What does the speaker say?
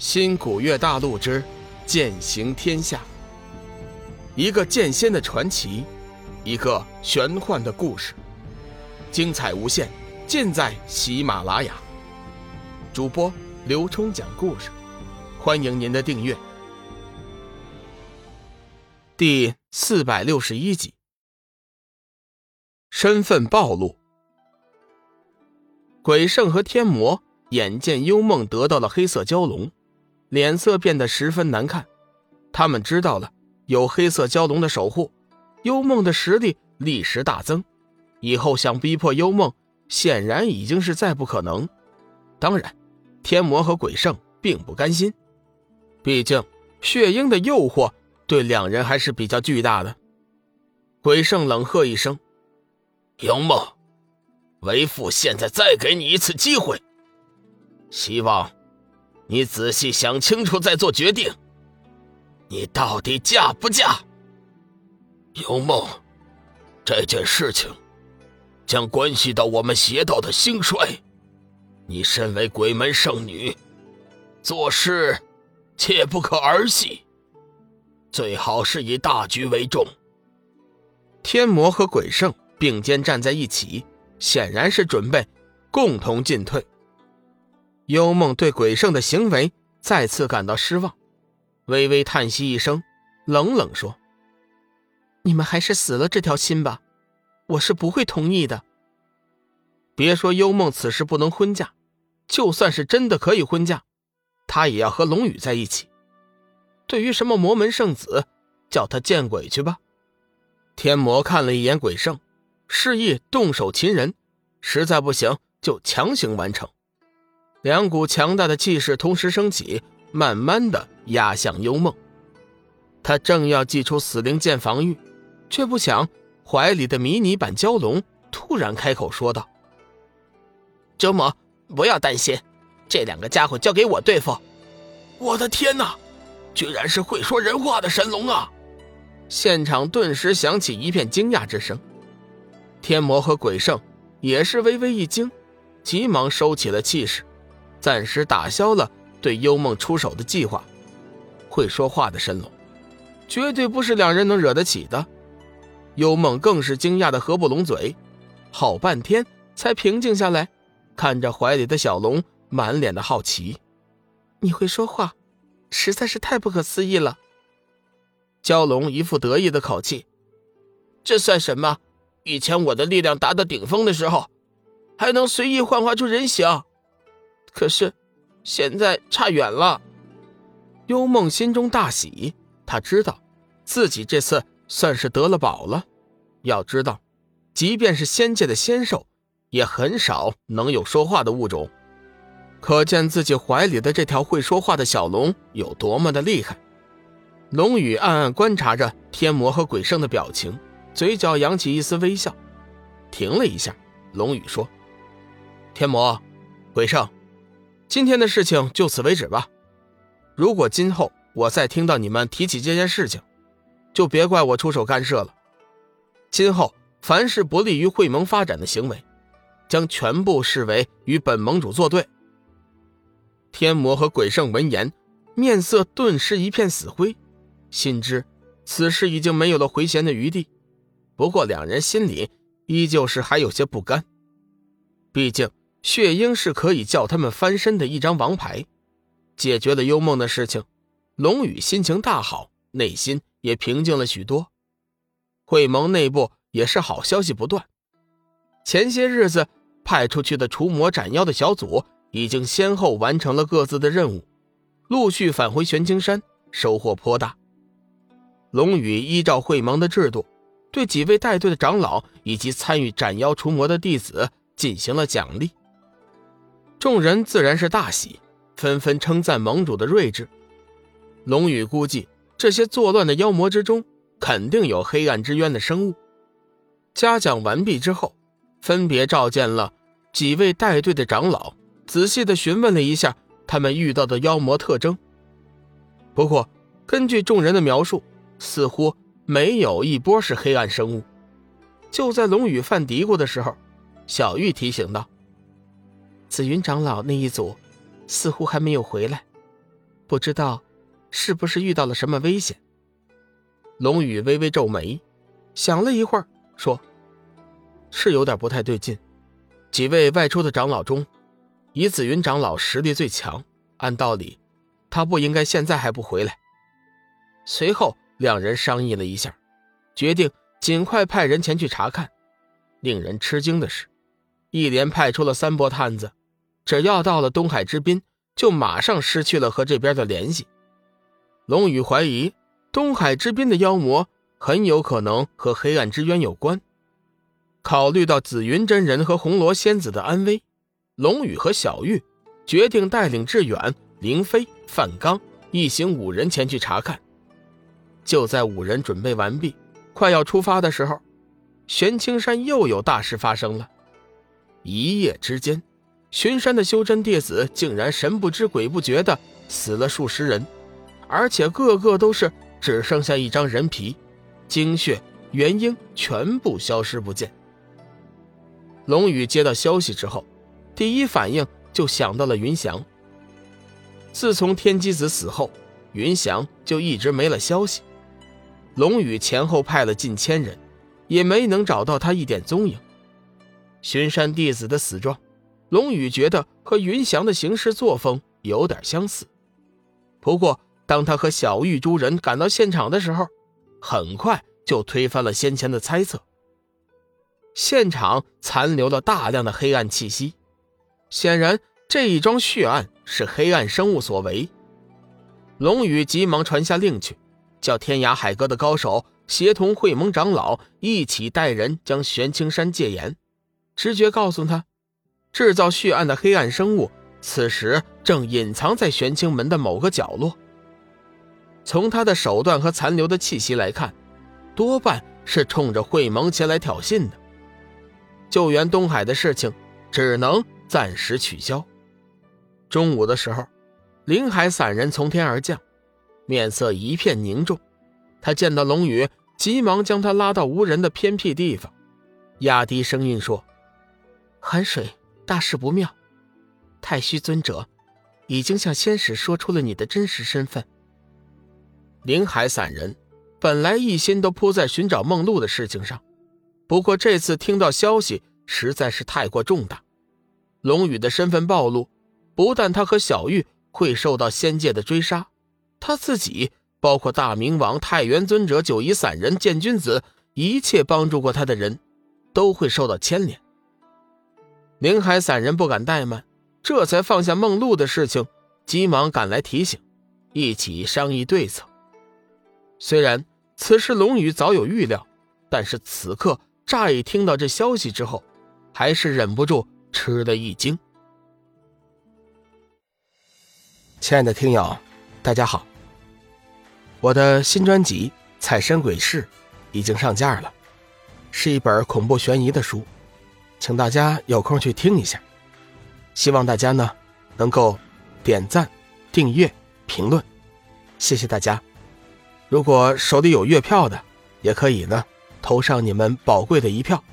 新古月大陆之剑行天下，一个剑仙的传奇，一个玄幻的故事，精彩无限，尽在喜马拉雅。主播刘冲讲故事，欢迎您的订阅。第四百六十一集，身份暴露。鬼圣和天魔眼见幽梦得到了黑色蛟龙。脸色变得十分难看，他们知道了有黑色蛟龙的守护，幽梦的实力立时大增，以后想逼迫幽梦，显然已经是再不可能。当然，天魔和鬼圣并不甘心，毕竟血鹰的诱惑对两人还是比较巨大的。鬼圣冷喝一声：“幽梦，为父现在再给你一次机会，希望。”你仔细想清楚再做决定。你到底嫁不嫁？幽梦，这件事情将关系到我们邪道的兴衰。你身为鬼门圣女，做事切不可儿戏，最好是以大局为重。天魔和鬼圣并肩站在一起，显然是准备共同进退。幽梦对鬼圣的行为再次感到失望，微微叹息一声，冷冷说：“你们还是死了这条心吧，我是不会同意的。别说幽梦此时不能婚嫁，就算是真的可以婚嫁，她也要和龙宇在一起。对于什么魔门圣子，叫他见鬼去吧。”天魔看了一眼鬼圣，示意动手擒人，实在不行就强行完成。两股强大的气势同时升起，慢慢的压向幽梦。他正要祭出死灵剑防御，却不想怀里的迷你版蛟龙突然开口说道：“周某，不要担心，这两个家伙交给我对付。”我的天哪，居然是会说人话的神龙啊！现场顿时响起一片惊讶之声。天魔和鬼圣也是微微一惊，急忙收起了气势。暂时打消了对幽梦出手的计划。会说话的神龙，绝对不是两人能惹得起的。幽梦更是惊讶的合不拢嘴，好半天才平静下来，看着怀里的小龙，满脸的好奇。你会说话，实在是太不可思议了。蛟龙一副得意的口气：“这算什么？以前我的力量达到顶峰的时候，还能随意幻化出人形。”可是，现在差远了。幽梦心中大喜，他知道自己这次算是得了宝了。要知道，即便是仙界的仙兽，也很少能有说话的物种，可见自己怀里的这条会说话的小龙有多么的厉害。龙宇暗暗观察着天魔和鬼圣的表情，嘴角扬起一丝微笑。停了一下，龙宇说：“天魔，鬼圣。”今天的事情就此为止吧。如果今后我再听到你们提起这件事情，就别怪我出手干涉了。今后凡是不利于会盟发展的行为，将全部视为与本盟主作对。天魔和鬼圣闻言，面色顿时一片死灰，心知此事已经没有了回旋的余地。不过两人心里依旧是还有些不甘，毕竟。血鹰是可以叫他们翻身的一张王牌，解决了幽梦的事情，龙宇心情大好，内心也平静了许多。会盟内部也是好消息不断，前些日子派出去的除魔斩妖的小组已经先后完成了各自的任务，陆续返回玄青山，收获颇大。龙宇依照会盟的制度，对几位带队的长老以及参与斩妖除魔的弟子进行了奖励。众人自然是大喜，纷纷称赞盟主的睿智。龙宇估计，这些作乱的妖魔之中，肯定有黑暗之渊的生物。嘉奖完毕之后，分别召见了几位带队的长老，仔细的询问了一下他们遇到的妖魔特征。不过，根据众人的描述，似乎没有一波是黑暗生物。就在龙宇犯嘀咕的时候，小玉提醒道。紫云长老那一组，似乎还没有回来。不知道是不是遇到了什么危险。龙宇微微皱眉，想了一会儿，说：“是有点不太对劲。几位外出的长老中，以紫云长老实力最强，按道理，他不应该现在还不回来。”随后，两人商议了一下，决定尽快派人前去查看。令人吃惊的是，一连派出了三波探子，只要到了东海之滨，就马上失去了和这边的联系。龙宇怀疑。东海之滨的妖魔很有可能和黑暗之渊有关。考虑到紫云真人和红罗仙子的安危，龙宇和小玉决定带领志远、凌飞、范刚一行五人前去查看。就在五人准备完毕，快要出发的时候，玄青山又有大事发生了。一夜之间，巡山的修真弟子竟然神不知鬼不觉的死了数十人，而且个个都是。只剩下一张人皮，精血、元婴全部消失不见。龙宇接到消息之后，第一反应就想到了云翔。自从天机子死后，云翔就一直没了消息。龙宇前后派了近千人，也没能找到他一点踪影。巡山弟子的死状，龙宇觉得和云翔的行事作风有点相似，不过。当他和小玉诸人赶到现场的时候，很快就推翻了先前的猜测。现场残留了大量的黑暗气息，显然这一桩血案是黑暗生物所为。龙宇急忙传下令去，叫天涯海阁的高手协同会盟长老一起带人将玄青山戒严。直觉告诉他，制造血案的黑暗生物此时正隐藏在玄清门的某个角落。从他的手段和残留的气息来看，多半是冲着会盟前来挑衅的。救援东海的事情只能暂时取消。中午的时候，林海散人从天而降，面色一片凝重。他见到龙宇，急忙将他拉到无人的偏僻地方，压低声音说：“寒水，大事不妙！太虚尊者已经向仙使说出了你的真实身份。”林海散人本来一心都扑在寻找梦露的事情上，不过这次听到消息实在是太过重大。龙宇的身份暴露，不但他和小玉会受到仙界的追杀，他自己，包括大明王、太元尊者、九夷散人、剑君子，一切帮助过他的人，都会受到牵连。林海散人不敢怠慢，这才放下梦露的事情，急忙赶来提醒，一起商议对策。虽然此时龙宇早有预料，但是此刻乍一听到这消息之后，还是忍不住吃了一惊。亲爱的听友，大家好，我的新专辑《彩山鬼事》已经上架了，是一本恐怖悬疑的书，请大家有空去听一下。希望大家呢能够点赞、订阅、评论，谢谢大家。如果手里有月票的，也可以呢，投上你们宝贵的一票。